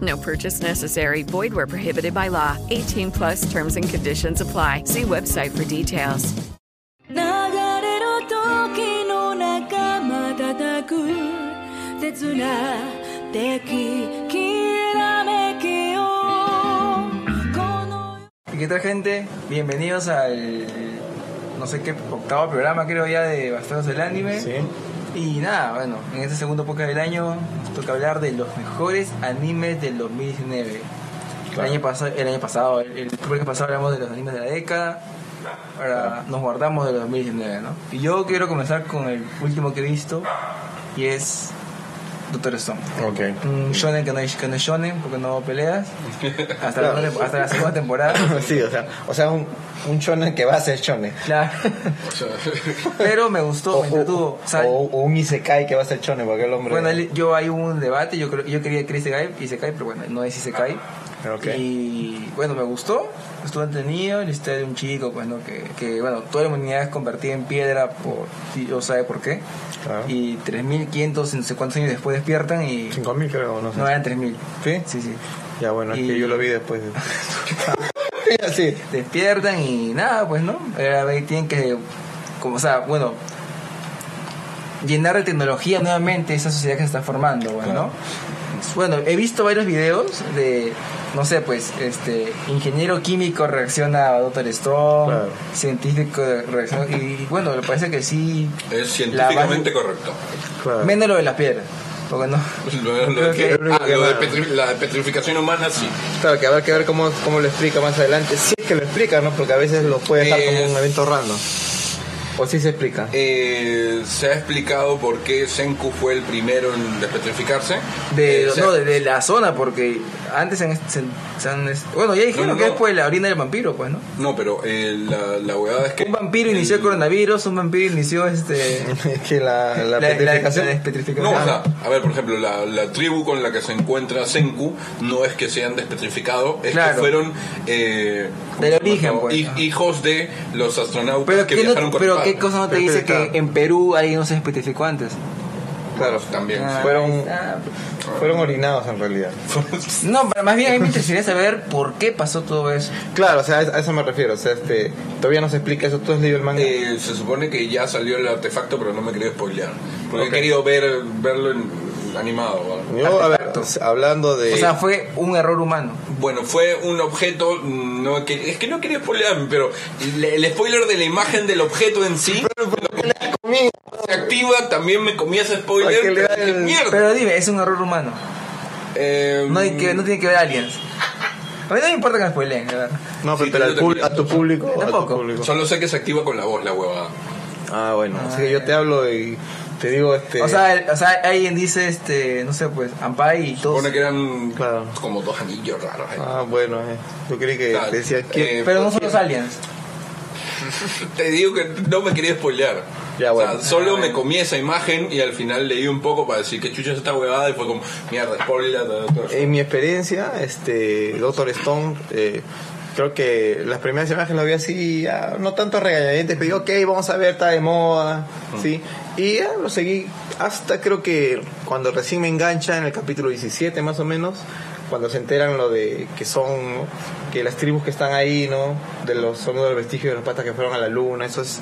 No purchase necessary. Void where prohibited by law. 18 plus terms and conditions apply. See website for details. ¿Qué tal gente? Bienvenidos al no sé qué octavo programa creo ya de Bastardos del Anime. Sí. Y nada, bueno, en este segundo podcast del año nos toca hablar de los mejores animes del 2019. El, año pasado, el año pasado, el, el podcast pasado hablamos de los animes de la década. Ahora nos guardamos de los 2019, ¿no? Y yo quiero comenzar con el último que he visto y es Doctor Stone. Ok. Un shonen que no es, que no es shonen porque no peleas hasta, la, Claro. hasta la segunda temporada. sí, o sea, o sea un, un shonen que va a ser shonen. Claro. Pero me gustó, O, me entretuvo. O o- o un isekai que va a ser shonen, porque el hombre... bueno, yo hay un debate, yo creo, yo quería que Isekai, Isekai, pero bueno, no es Isekai. Ok. Y bueno, me gustó, estuvo entretenido, la historia de un chico, pues, ¿no? Que, que bueno, toda la humanidad es convertida en piedra por, Dios sabe por qué. Claro. Y 3.500, no sé cuántos años después despiertan y... 5.000 creo, no sé. No, eran 3.000. ¿Sí? Sí, sí. Ya bueno, es que yo lo vi después. de- sí. despiertan y nada, pues, ¿no? Eh, tienen que, como, o sea, bueno, llenar de tecnología nuevamente esa sociedad que se está formando, pues, ¿no? Bueno, he visto varios videos de, no sé, pues, este, ingeniero químico reacciona a Dr. Stone, Claro. científico reacciona, y bueno, me parece que sí, Es científicamente correcto. Claro. menos lo de las piedras, porque no. Lo, lo Creo que- que- ah, lo de petri- la petrificación humana, sí. Claro, que habrá que ver cómo, cómo lo explica más adelante. Sí es que lo explica, ¿no? Porque a veces lo puede estar como Es- un evento random. O sí se explica. Eh, se ha explicado por qué Senku fue el primero en despetrificarse. De, Eh, no, de, de la zona, porque antes se han, se, se han- bueno, ya dijeron No, no, que no. es por la orina del vampiro, pues, ¿no? No, pero eh, la, la huevada es que... Un vampiro inició el coronavirus, un vampiro inició este Es que la, la, la, la- petrificación- la despetrificación. No, o sea, a ver, por ejemplo, la, la tribu con la que se encuentra Senku no es que se han despetrificado, es Claro. que fueron eh, Del origen, pues. hij- hijos de los astronautas pero, que ¿qué no- viajaron con pero el qué cosa no te dice que en Perú alguien no se despetrificó antes? Claro, también. Ah, sí. fueron, ah, fueron orinados en realidad. No, pero más bien a mí me interesaría saber por qué pasó todo eso. Claro, o sea, a eso me refiero. O sea, este, todavía no se explica eso. ¿Tú has leído el manga? Eh, se supone que ya salió el artefacto, pero no me quería spoilear. Porque Ok. he querido ver, verlo en- animado. ¿vale? Yo, a ver, artefacto. hablando de... O sea, fue un error humano. Bueno, fue un objeto, no que, es que no quería spoilearme, pero el, el spoiler de la imagen del objeto en sí se activa, también me comía ese spoiler. ¿Para qué le da pero dije, el- mierda. Pero dime, es un error humano. Eh, No, hay que, no tiene que ver aliens. A mí no me importa que me spoileen, la verdad. no, Sí, pero pub- también. a tu público... a tu Tampoco. público. Solo sé que se activa con la voz, la huevada. Ah, bueno. Así que yo te hablo y te digo, este... O sea, el- o sea, alguien dice, este, no sé, pues, Ampai y todos. Supone que eran Claro. como dos anillos raros. ahí. Ah, bueno, eh. Yo creí que Claro. decía que... Eh, Pero no son los aliens. Te digo que no me quería spoilear. Ya, bueno. O sea, solo me comí esa imagen y al final leí un poco para decir que chucha es esta huevada y fue como, mierda, spoiler. En mi experiencia, este, Doctor Stone, eh, creo que las primeras imágenes lo vi así, no tanto regañadientes, pero ok, vamos a ver, está de moda, ¿sí? Y ya lo seguí hasta creo que cuando recién me engancha en el capítulo 17 más o menos, cuando se enteran lo de que son, ¿no? que las tribus que están ahí, ¿no? De los, son los vestigios de los patas que fueron a la luna, eso es,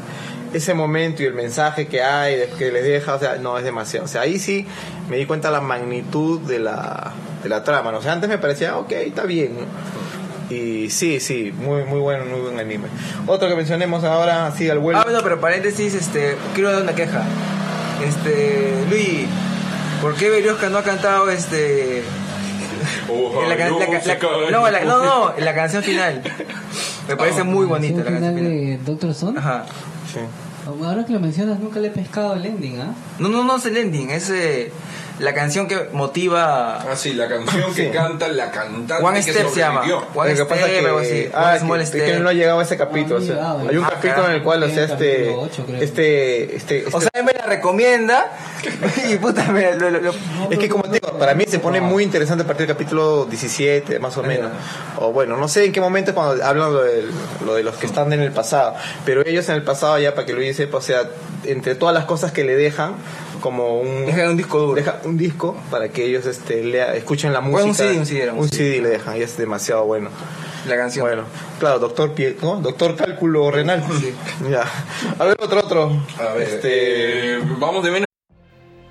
ese momento y el mensaje que hay, que les deja, o sea, no es demasiado. O sea, ahí sí me di cuenta la magnitud de la, de la trama, ¿no? O sea, antes me parecía, ok, está bien, ¿no? Y sí, sí, muy muy bueno, muy buen anime. Otro que mencionemos ahora, sí, al vuelo. Ah, bueno, pero paréntesis, este, quiero dar una queja. Este, Luis, ¿por qué Berioska no ha cantado este en la, can- la ca- la- no, la- no, no, en la canción final. Me parece muy bonita la ¿Canción canción final de Doctor Stone? Ajá. Sí. Ahora que lo mencionas, nunca le he pescado el ending, ¿ah? No, no, no es el ending, es eh, la canción que motiva. Ah, sí, la canción que Sí. canta la cantante One que Step se llama. One Lo que pasa Step, algo así. que, One ah, Small que, Step. que no ha llegado a ese capítulo. Ah, o sea, llegado, hay un ah, capítulo en el cual, o sea, este, capítulo ocho, creo. este, este, este- O sea, él me la recomienda y puta, me lo, lo- lo- es que como te digo, para mí se pone muy interesante a partir del capítulo 17, más o menos. O bueno, no sé en qué momento cuando hablan lo de, lo de los que están en el pasado. Pero ellos en el pasado, ya para que Luis sepa, o sea, entre todas las cosas que le dejan, como un... Dejan un disco duro. Deja un disco para que ellos este, lea, escuchen la música. Bueno, un CD, un CD un Un CD. CD le dejan y es demasiado bueno. la canción. Bueno, claro, doctor Pie, ¿no? Doctor Cálculo Renal. Ya. A ver, otro, otro. A ver, Este, eh, vamos de menos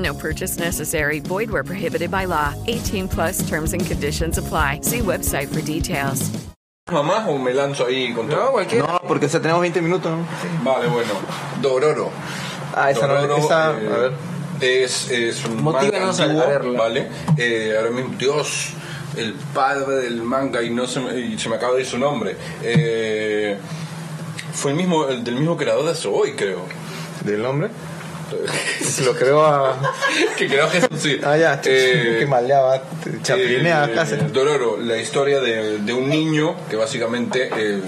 No purchase necessary. Void where prohibited by law. 18 plus terms and conditions apply. See website for details. mamás o me lanzo ahí con todo. No, cualquier. no, porque o sea, tenemos 20 minutos. ¿no? Vale, bueno. Dororo. Ah, esa no, Dororo, esa, eh, a ver. Es, es un manga antiguo. ¿vale? Eh, ahora mismo, Dios, el padre del manga y no se me, y se me acaba de ir su nombre. Eh, fue el mismo, el del mismo creador de Soy, creo. ¿Del nombre? Lo creo a. que creo que es sí. Ah, ya, Eh, que maleaba, chaplinea eh, casi. Dororo, la historia de, de un niño que básicamente eh,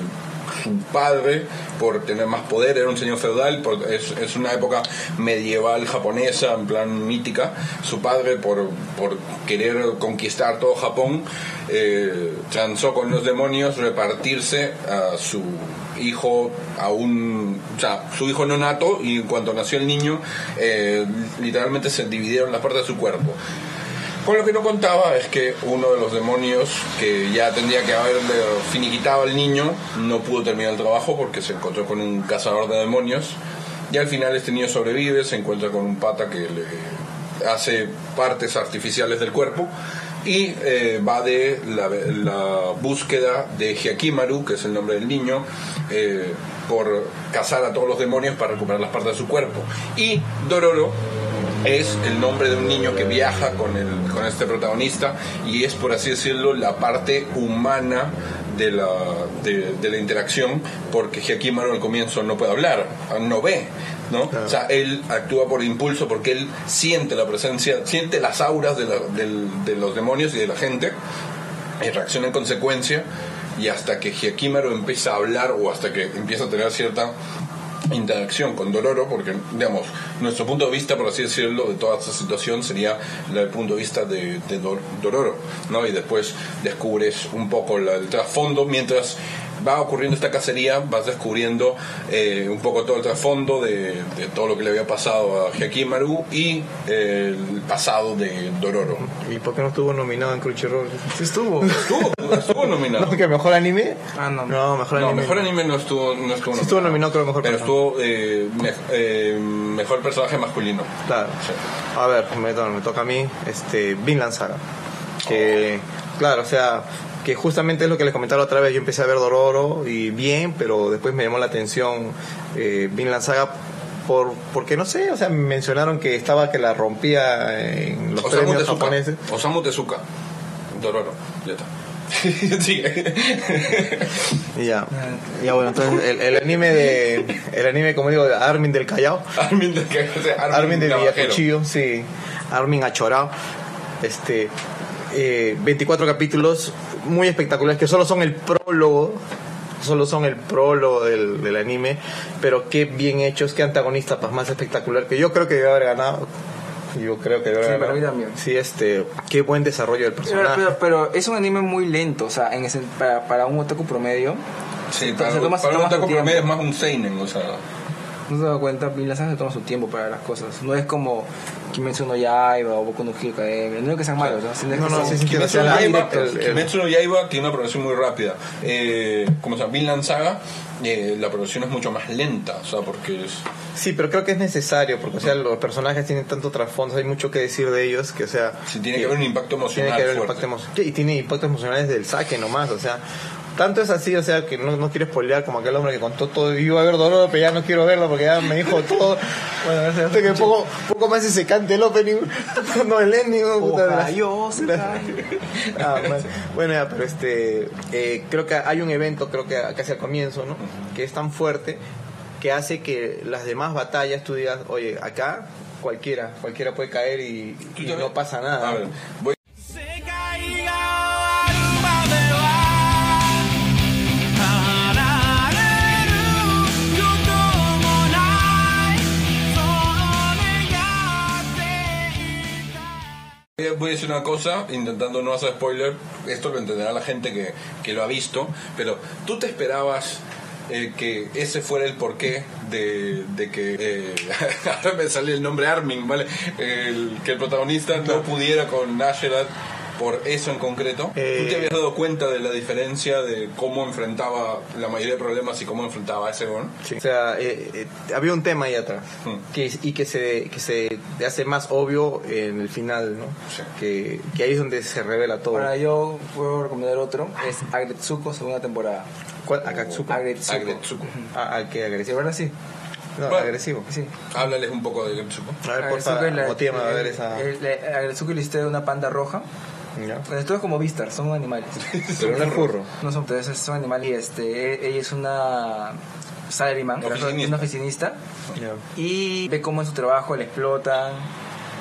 su padre, por tener más poder, era un señor feudal, por- es, es una época medieval japonesa, en plan mítica. Su padre, por, por querer conquistar todo Japón, eh, transó con los demonios repartirse a su hijo a un o sea su hijo no nato y en cuanto nació el niño eh, literalmente se dividieron las partes de su cuerpo. Con lo que no contaba es que uno de los demonios que ya tendría que haberle finiquitado al niño no pudo terminar el trabajo porque se encontró con un cazador de demonios y al final este niño sobrevive, se encuentra con un pata que le hace partes artificiales del cuerpo y eh, va de la, búsqueda de Hyakimaru, que es el nombre del niño, eh, por cazar a todos los demonios para recuperar las partes de su cuerpo. Y Dororo es el nombre de un niño que viaja con, el, con este protagonista y es, por así decirlo, la parte humana de la, de la interacción, porque Hyakimaru al comienzo no puede hablar, no ve, ¿no? O sea, él actúa por impulso porque él siente la presencia, siente las auras de, la- de los demonios y de la gente y reacciona en consecuencia y hasta que Hyakimaru empieza a hablar o hasta que empieza a tener cierta interacción con Dororo, porque, digamos, nuestro punto de vista, por así decirlo, de toda esta situación sería el punto de vista de, Dororo, ¿no? Y después descubres un poco la- el trasfondo, mientras va ocurriendo esta cacería, vas descubriendo eh, un poco todo el trasfondo de, de todo lo que le había pasado a Hyakimaru y eh, el pasado de Dororo. ¿Y por qué no estuvo nominado en Crunchyroll? Sí estuvo. Estuvo, estuvo nominado. ¿No, que mejor anime? Ah, no. No, mejor No, anime. mejor anime no estuvo, no estuvo Sí estuvo nominado, creo, mejor Pero estuvo eh, me- eh, mejor personaje masculino. Claro. Sí. A ver, me, me toca a mí, este, Vinland Saga. Que, claro, o sea, que justamente es lo que les comentaba otra vez. Yo empecé a ver Dororo y bien, pero después me llamó la atención eh, Vinland Saga por, porque no sé, o sea, mencionaron que estaba que la rompía en los Osamu premios Tezuka. japoneses. Osamu Tezuka. Dororo. Ya está. sí. Ya. Ya bueno, entonces el, el anime de. El anime, como digo, de Armin del Callao. Armin de, que- o sea, Armin de Navajero. Villacuchillo, sí. Armin Achorao. Este. eh, 24 capítulos muy espectaculares que solo son el prólogo. Solo son el prólogo del, del anime. Pero qué bien hechos, qué antagonista pues, más espectacular. Que yo creo que debe haber ganado. Yo creo que debe Sí, haber para mí también. Sí, este. Qué buen desarrollo del Pero, personaje. pero, pero es un anime muy lento, o sea, en ese, para, para un otaku promedio. Sí, se para, toma- se para un otaku promedio es más un seinen, o sea... No se da cuenta, Vinland Saga se toma su tiempo para las cosas. No es como Kimetsu no Yaiba o Boku no Hero Academia. No es que sean malos, ¿no? No, que no, Kimetsu sea, no Yaiba, el- el- Kimetsu no Yaiba tiene una progresión muy rápida. Eh, como se llama, Vinland Saga, eh, la progresión es mucho más lenta, o sea, porque es... Sí, pero creo que es necesario porque o sea, los personajes tienen tanto trasfondo, hay mucho que decir de ellos que o sea, Sí, tiene que haber un impacto emocional tiene que haber un impacto emocional y tiene impactos emocionales del saque nomás, o sea, tanto es así, o sea, que no, no quiero spoilear como aquel hombre que contó todo y iba a ver dolor, pero ya no quiero verlo porque ya me dijo todo. Bueno, hasta que poco, poco más y se cante el opening, no el ending, puta, se calle. Ah. Bueno, ya, pero este, eh, creo que hay un evento, creo que casi al comienzo, ¿no? Que es tan fuerte que hace que las demás batallas tú digas, oye, acá cualquiera, cualquiera puede caer y, no pasa nada. A ver, voy Voy a- decir una cosa, intentando no hacer spoiler, esto lo entenderá la gente que, que lo ha visto, pero ¿tú te esperabas eh, que ese fuera el porqué de, de que, eh, ahora me sale el nombre Armin, ¿vale? El- que el protagonista no pudiera con Asherat por eso en concreto? Eh, ¿Tú te habías dado cuenta de la diferencia de cómo enfrentaba la mayoría de problemas y cómo enfrentaba a ese Gon? Sí. O sea, eh, eh, había un tema ahí atrás Hmm. que, y que se, que se hace más obvio en el final, ¿no? Sí. Que, que ahí es donde se revela todo. Ahora yo puedo recomendar otro, es Agretsuko, segunda temporada. ¿Cuál? Akatsuko. Agretsuko. Agretsuko. Ah, ah, ¿qué ¿De agresivo? verdad sí? No, Bueno. agresivo. Sí. Háblales un poco de Agretsuko. A ver, por favor, motívame a ver el- esa... Agretsuko historia de una panda roja. ¿Ya? Pues esto es como Vistar, son animales. Pero no es furro. No son entonces son animales y este, ella es una salaryman, Oficinista. una oficinista y ve cómo en su trabajo le explotan,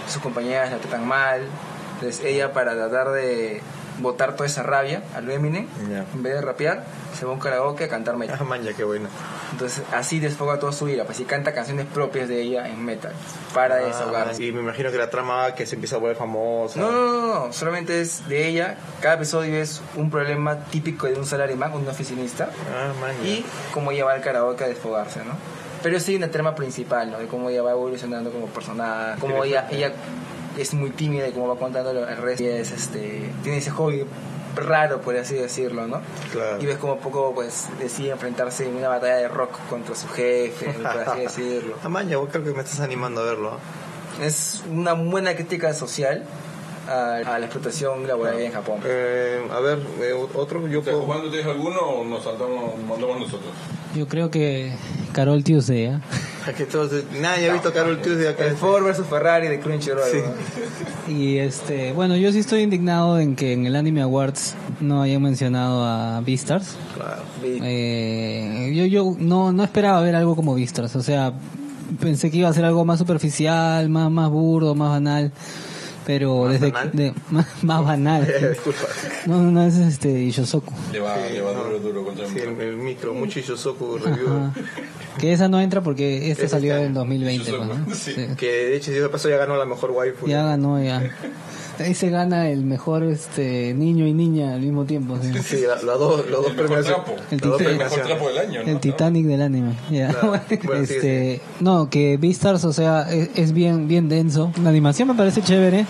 sus compañeras la tratan mal. Entonces ella para tratar de botar toda esa rabia al Eminem, Ya. en vez de rapear, se va a un karaoke a cantar metal. Ah, man, ya qué bueno. Entonces así desfoga toda su ira, pues y canta canciones propias de ella en metal para desahogarse. Ah, y me imagino que la trama que se empieza a volver famosa. No, no, no, no, solamente es de ella. Cada episodio es un problema típico de un salaryman, un oficinista. Ah, man. Y cómo ella va al karaoke a desfogarse, ¿no? Pero sí una trama principal, ¿no? De cómo ella va evolucionando como personaje, cómo ella, ella es muy tímida y cómo va contando el resto. Es, este, tiene ese hobby raro, por así decirlo, ¿no? Claro. Y ves como poco, pues, decide enfrentarse en una batalla de rock contra su jefe, por así decirlo. Vos creo que me estás animando a verlo. Es una buena crítica social a, a la explotación laboral en Japón. Eh, a ver, eh, otro, yo puedo... ¿Cuándo tienes alguno o nos saltamos, mandamos nosotros? Yo creo que Carol Tuesday, ¿ah? Que todos, nadie ha visto Carol Tuesday acá. El Ford versus Ferrari de Crunchyroll. Sí. ¿no? Y este, bueno, yo sí estoy indignado en que en el Anime Awards no hayan mencionado a Beastars. Claro. Eh, yo yo no, no esperaba ver algo como Beastars, o sea, pensé que iba a ser algo más superficial, más, más burdo, más banal. Pero ¿Más desde banal? que- de- más, más banal. Disculpa. No, no, no, ese es este Yosoku. Le va, Sí, le va no. duro, duro contra el Sí, el, micro. el micro, mucho Yosoku review. Que esa no entra porque esta Es salió en 2020. Yosoku, pues, ¿no? sí. Sí. Que de hecho, de paso ya ganó la mejor waifu. Ya ganó, ya. Ahí se gana el mejor este niño y niña al mismo tiempo. sí. Sí, la- los dos, los dos trapo. El dos. El mejor premiaciones. trapo del año, ¿no? El Titanic del anime. ya. Claro. Bueno, sigue, este, no, que Beastars, o sea, es, es bien bien denso. La animación me parece chévere,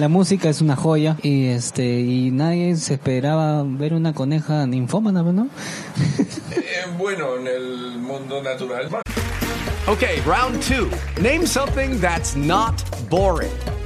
la música es una joya y este y nadie se esperaba ver una coneja ninfómana, ¿no? Eh, bueno, en el mundo natural. Okay, round two. Name something that's not boring.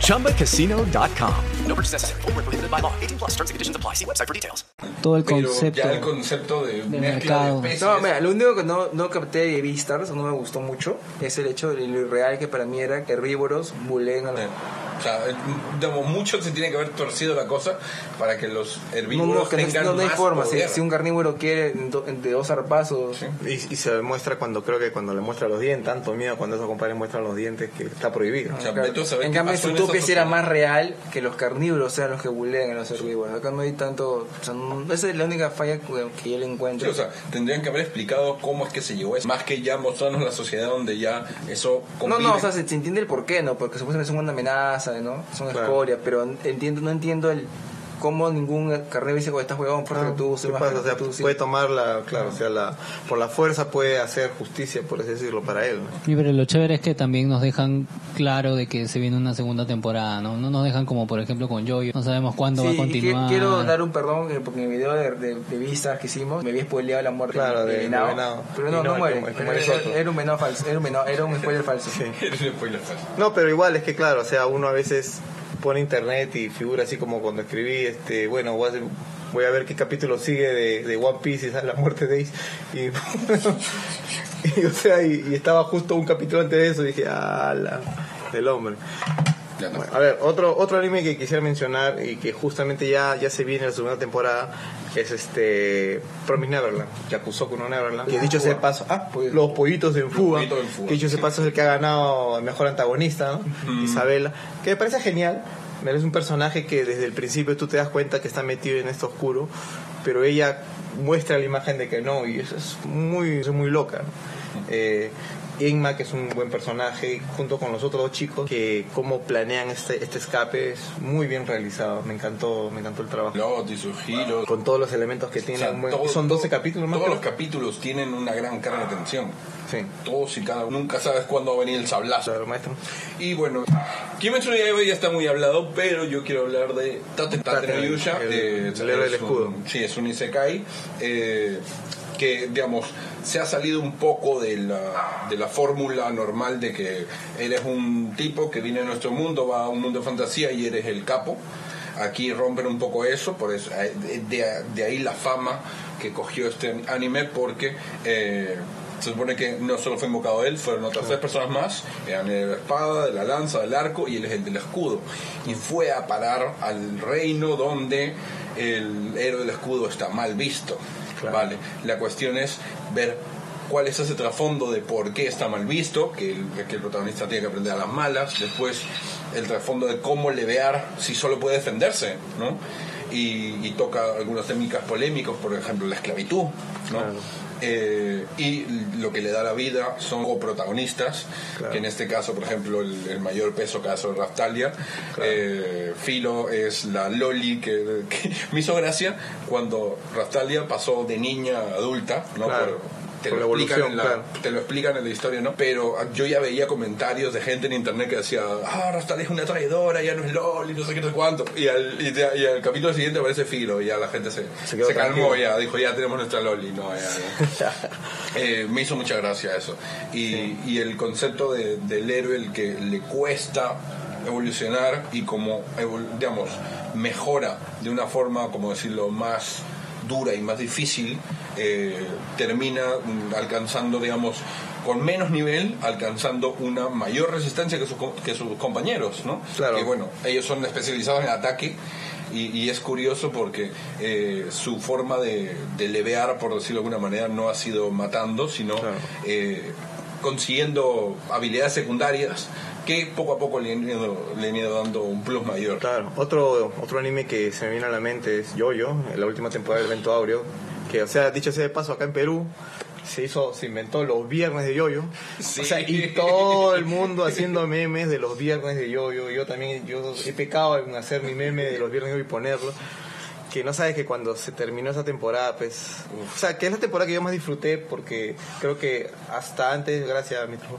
ChumbaCasino.com. No purchase necessary. Prohibited by law. 18 plus terms and conditions apply. See website for details. Todo el Pero concepto. ya el concepto de, de mercado. de. No, mira, lo único que no, no capté de Beastars, no me gustó mucho, es el hecho de lo irreal que para mí era que herbívoros buleen a los... Eh, O sea, eh, digamos, mucho se tiene que haber torcido la cosa para que los herbívoros no, que no, tengan no, no hay más forma. Si, poder. si un carnívoro quiere de dos zarpazos... Y, y se demuestra cuando creo que cuando le muestra los dientes, tanto miedo cuando esos compadres muestran los dientes que está prohibido. O sea, Claro. Saber En qué cambio, pasó en Zootopia esa sí era más real que los carnívoros sean los que bulean a los herbívoros. Acá no hay tanto... O sea, no- esa es la única falla que, yo le Sí, encuentro. o sea, tendrían que haber explicado cómo es que se llegó a eso. Más que ya mostrarnos la sociedad donde ya eso No, convive. no, o sea, se, se entiende el por qué, ¿no? Porque supuestamente son una amenaza, ¿no? Son Claro. escoria, pero entiendo, no entiendo el cómo ningún carnívoro dice, "Oye, estás huevón, fuerte Ah, que tú, soy ¿qué más pasa? O sea, que tú", sí. puede tomar la, claro, o sea, la, por la fuerza puede hacer justicia, por así decirlo, para él. ¿no? Y pero lo chévere es que también nos dejan claro de que se viene una segunda temporada, ¿no? No nos dejan como por ejemplo con Jojo, no sabemos cuándo Sí, va a y que- continuar. quiero dar un perdón eh, porque en el video de, de, de vistas que hicimos me había spoileado la muerte Claro, de- de venado, venado. pero no, no, no, muere, que- que era, era- era un venado falso, era un, venado- era un spoiler falso. Después lo fue. No, pero igual es que claro, o sea, uno a veces pone internet y figura así como cuando escribí, este, bueno, voy a, hacer- voy a ver qué capítulo sigue de, de One Piece y sale la muerte de Ace. Y, y, o sea, y, y estaba justo un capítulo antes de eso y dije, ala, del hombre. Bueno, a ver, otro otro anime que quisiera mencionar y que justamente ya, ya se viene la segunda temporada es este Promise Neverland, Yakusoku no Neverland. Que dicho sea de paso, ah, los pollitos en fuga. pollitos en fuga, Que dicho sea de paso es el que ha ganado el mejor antagonista, ¿no? Isabela. Que me parece genial. Es un personaje que desde el principio tú te das cuenta que está metido en esto oscuro, pero ella muestra la imagen de que no, y eso es muy, es muy loca. ¿no? Eh, Inma, que es un buen personaje, junto con los otros dos chicos, que cómo planean este, este escape es muy bien realizado. Me encantó, me encantó el trabajo. Y sus giros. Con todos los elementos que O tiene. sea, un buen- todo- son 12 todo- capítulos más. Todos los capítulos tienen una gran carga de tensión. Sí, Todos y cada uno. Nunca sabes cuándo va a venir el sablazo. claro, maestro. Y bueno, Kimetsu no Yaiba ya está muy hablado, pero yo quiero hablar de Tate Tate no Yusha. el- el escudo. sí, es un Isekai. eh, que, digamos, se ha salido un poco de la, de la fórmula normal de que eres un tipo que viene a nuestro mundo, va a un mundo de fantasía y eres el capo. Aquí rompen un poco eso, por eso eh, de, de- ahí la fama que cogió este anime, porque eh, se supone que no solo fue invocado él, fueron otras tres personas más, eran de la espada, de la lanza, del arco y él es el del escudo. Y fue a parar al reino donde el héroe del escudo está mal visto. Vale, la cuestión es ver cuál es ese trasfondo de por qué está mal visto, que el, que el protagonista tiene que aprender a las malas, después el trasfondo de cómo levear si solo puede defenderse, ¿no? Y, y toca algunas técnicas polémicas, por ejemplo la esclavitud, ¿no? Claro. Eh, y lo que le da la vida son coprotagonistas, Claro. que en este caso, por ejemplo, el, el mayor peso caso de Raftalia, eh, Filo es la Loli que, que me hizo gracia cuando Raftalia pasó de niña a adulta, ¿no? Claro. Por- te, lo explican en la, claro. te lo explican en la historia, ¿no? Pero yo ya veía comentarios de gente en internet que decía, ah, Raftalia es una traidora, ya no es Loli, no sé qué, no sé cuánto. Y al, y, te- y al capítulo siguiente aparece Filo y ya la gente se, Se se, calmó, ya dijo, ya tenemos nuestra Loli, no, ya, ya. Eh, me hizo mucha gracia eso. Y, y el concepto de- del héroe, el que le cuesta evolucionar y como, evol- digamos, mejora de una forma, como decirlo, más dura y más difícil, eh, termina mm, alcanzando, digamos, con menos nivel, alcanzando una mayor resistencia que, sus co- que sus compañeros, ¿no? Claro. Que bueno, ellos son especializados en ataque y, y es curioso porque eh, su forma de, de levear, por decirlo de alguna manera, no ha sido matando, sino Claro. eh, consiguiendo habilidades secundarias que poco a poco le han ido, le han ido dando un plus mayor. Claro, otro, otro anime que se me viene a la mente es Yoyo, en la última temporada del Evento Aureo, que, o sea, dicho sea de paso, acá en Perú se hizo, se inventó los viernes de Yoyo, Sí. o sea, y todo el mundo haciendo memes de los viernes de Yoyo, yo también, yo he pecado en hacer mi meme de los viernes de Yoyo y ponerlo, que no sabes que cuando se terminó esa temporada, pues, o sea, que es la temporada que yo más disfruté porque creo que hasta antes, gracias a mi trabajo,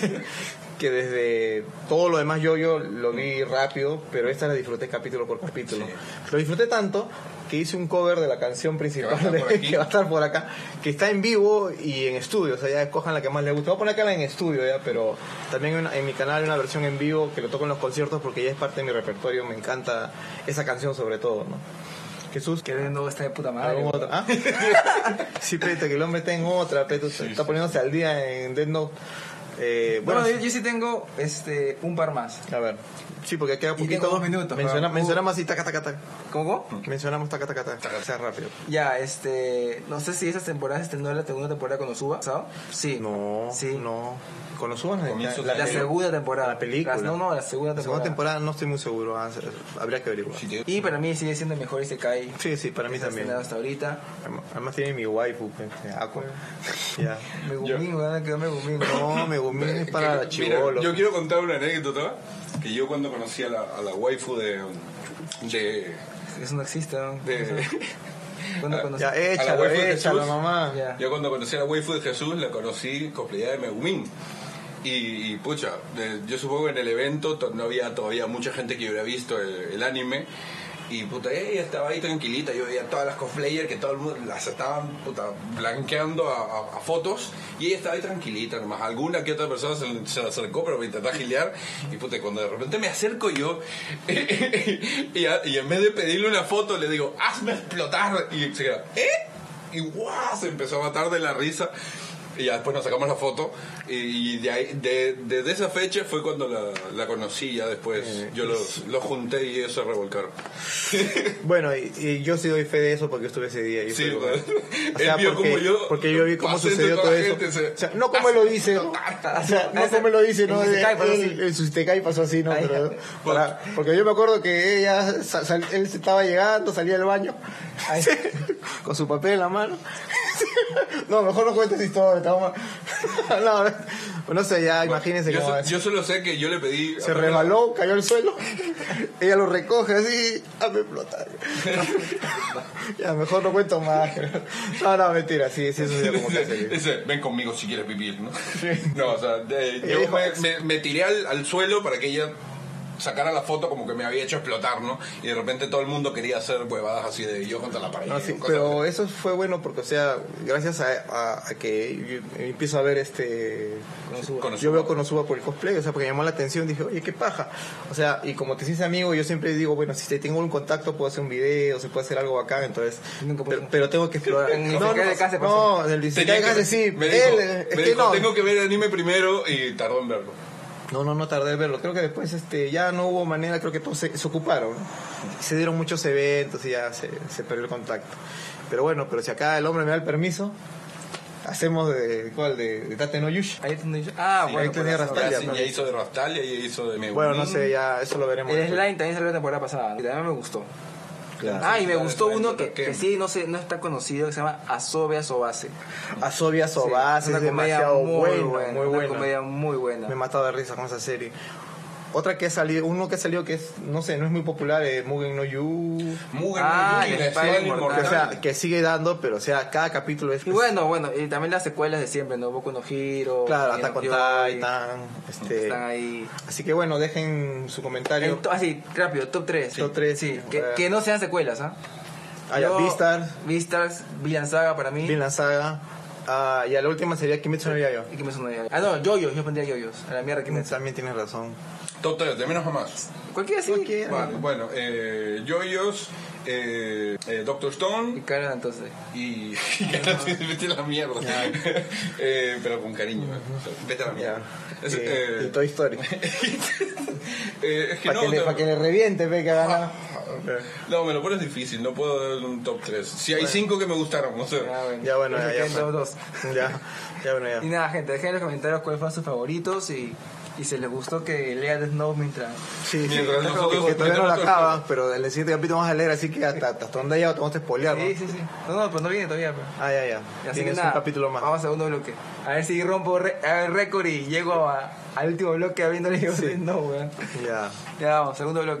que desde todo lo demás yo yo lo vi rápido, pero esta la disfruté capítulo por capítulo. Lo disfruté tanto que hice un cover de la canción principal de- que va a estar por acá, que está en vivo y en estudio, o sea, ya escojan la que más les guste. Voy a poner acá la en estudio ya, pero también en mi canal hay una versión en vivo que lo toco en los conciertos porque ya es parte de mi repertorio, me encanta esa canción sobre todo, ¿no? Jesús, Que de nuevo está de puta madre. ¿Algún weón. otro? ¿Ah? sí, pete, que el hombre está en otra, pete, está poniéndose al día en Dead Note. Eh, Bueno, bueno, yo, yo sí tengo este un par más. a ver. Sí, porque queda Y poquito. tengo dos minutos, Menciona- mencionamos así, taca, taca, taca. ¿Cómo? Mencionamos taca, taca, taca. Sea rápido. Ya, este. No sé si esa temporada estrenó la segunda temporada con Osuba, ¿sabes? Sí. No, Sí. no. Con los subas Comienzos la, de La segunda temporada. La película. La- no, no, la segunda La temporada. segunda temporada no estoy muy seguro, ah, habría que averiguar. Sí, tío. Y para mí sigue siendo el mejor Isekai. Sí, sí, para mí que se también. hasta ahorita. Además tiene mi waifu, Aqua. Ya. Megumin, weón, quedó Megumin. No, Megumin es para Mira, chivolo. yo quiero contar una anécdota que yo cuando conocí a la, a la waifu de, de, Eso no existe, ¿no? de- ¿Cuándo conocí? Ya, A la échalo, échalo, Jesús. mamá. Ya. Yo cuando conocí a la waifu de Jesús la conocí cosplayada de Megumin. Y, y, pucha, yo supongo que en el evento to- no había todavía mucha gente que hubiera visto el, el anime. Y puta, ella estaba ahí tranquilita. Yo veía todas las cosplayers que todo el mundo las estaban puta, blanqueando a, fotos. Y ella estaba ahí tranquilita nomás. Alguna que otra persona se, se acercó, pero me intentaba gilear. Y puta, cuando de repente me acerco yo, y en vez de pedirle una foto, le digo, hazme explotar. Y se queda, ¿eh? Y guau, se empezó a matar de la risa. Y ya después nos sacamos la foto. Y, y de ahí, de, desde esa fecha fue cuando la, la conocí. Ya después yo los, los junté y ellos se revolcaron. Bueno, y, y yo sí doy fe de eso porque yo estuve ese día. Yo Sí, o sea, Él vio porque, como yo porque yo vi cómo sucedió todo eso. gente, se- O sea, no como él lo dice, ¿no? O sea, no como él lo dice, ¿no? En De- Isekai pasó él- así. ¿no? Ahí. Pero, para- porque yo me acuerdo que ella, sal- sal- él se estaba llegando, salía del baño, con su papel en la mano. No, mejor no cuentes historia, estamos... No, no sé, ya imagínense yo, cómo so- es. yo solo sé que yo le pedí. Se resbaló, cayó al suelo. Ella lo recoge así, hazme explotar. ya, mejor no cuento más. No, no, mentira, sí, sí, eso sí, como que ven conmigo si quieres vivir, ¿no? No, o sea, de- yo dijo, me, me- me tiré al, al suelo para que ella sacara la foto como que me había hecho explotar, ¿no? Y de repente todo el mundo quería hacer huevadas así de yo contra la pared. No, sí, pero así. eso fue bueno porque, o sea, gracias a, a- a que yo empiezo a ver este... Konosuba. Yo veo Konosuba por el cosplay, o sea, porque me llamó la atención, dije, oye, qué paja. O sea, y como te hiciste amigo, yo siempre digo, bueno, si te tengo un contacto, puedo hacer un video, se puede hacer algo bacán, entonces... Nunca. Pero, pero tengo que explorar. En no, no, de no, en el de Kase sí. me él, dijo, es me que dijo, no. tengo que ver el anime primero y tardó en verlo. No, no, no tardé en verlo. Creo que después este, ya no hubo manera, creo que todos se, se ocuparon. Se dieron muchos eventos y ya se, se perdió el contacto. Pero bueno, pero si acá el hombre me da el permiso, hacemos de, ¿cuál? De, de Tate no Yushi. Ahí tenía- Ah, Sí, bueno. ahí tenía pues, Rastalia, Ya, hizo de Rastalia, ya hizo de Megumin. Bueno, no sé, ya eso lo veremos. El después. slime también salió la temporada pasada. Y también me gustó. Claro. Ah, y me gustó uno que, sí, no sé, no está conocido, que se llama Asobia Sobase. Asobia Sobase Sí, es una comedia demasiado muy buena, muy una buena. comedia muy buena. Me he matado de risa con esa serie. Otra que ha salido, uno que ha salido que es, no sé, no es muy popular, es Mugen no Yu. Mugen Ah, no Yuki, el Spider Inmortal. o sea, que sigue dando, pero o sea, cada capítulo es... Y bueno, bueno, y también las secuelas de siempre, ¿no? Boku no Hero, Claro, Shingeki Attack on no Kyojin, Titan. Este, Están ahí. Así que bueno, dejen su comentario. Así, rápido, top 3. Top tres, Sí, sí. que, Eh. que no sean secuelas, ¿ah? Ah, ya, Yo- Beastars, Beastars, Villan Saga para mí. Vinland Saga. Ah, y a la última sería Kimetsu no Yaiba. Y Kimetsu no Yaiba. Ah, no, Yoyos, yo pondría Yoyos. A la mierda Kimetsu. También tienes razón. Top 3, de menos a más. Cualquiera sí. Cualquiera. Vale, bueno, eh, Joyos, eh, eh, Doctor Y Stone cara entonces. y. vete a la mierda. Eh, pero con cariño. ¿eh? Vete a la mierda. Es, y, eh, y Toy Story. eh, es que Para no, que, le- no, pa' que le reviente, ve que ha ganado. no, me lo pones difícil, no puedo dar un top 3. Si hay 5 que me gustaron, no sé. Ya, bueno. Ya, bueno, ya, ya. Ya, ya, bueno, Y ya. nada, gente, dejen en los comentarios cuáles fueron sus favoritos y, y si les gustó que lea The Snow mientras. Sí, sí. Mientras nosotros que todavía no el acaba, pero en el siguiente capítulo vamos a leer, así que hasta, hasta dónde ya te vamos a spoilear, ¿no? Sí, sí, sí. No, no, pues no viene todavía. Pues. Ah, ya, ya. Así que nada, un capítulo más. Vamos a segundo bloque. A ver si rompo re- el récord y llego a- al último bloque habiéndole leído The Snow, weón. Ya. Ya vamos, segundo bloque.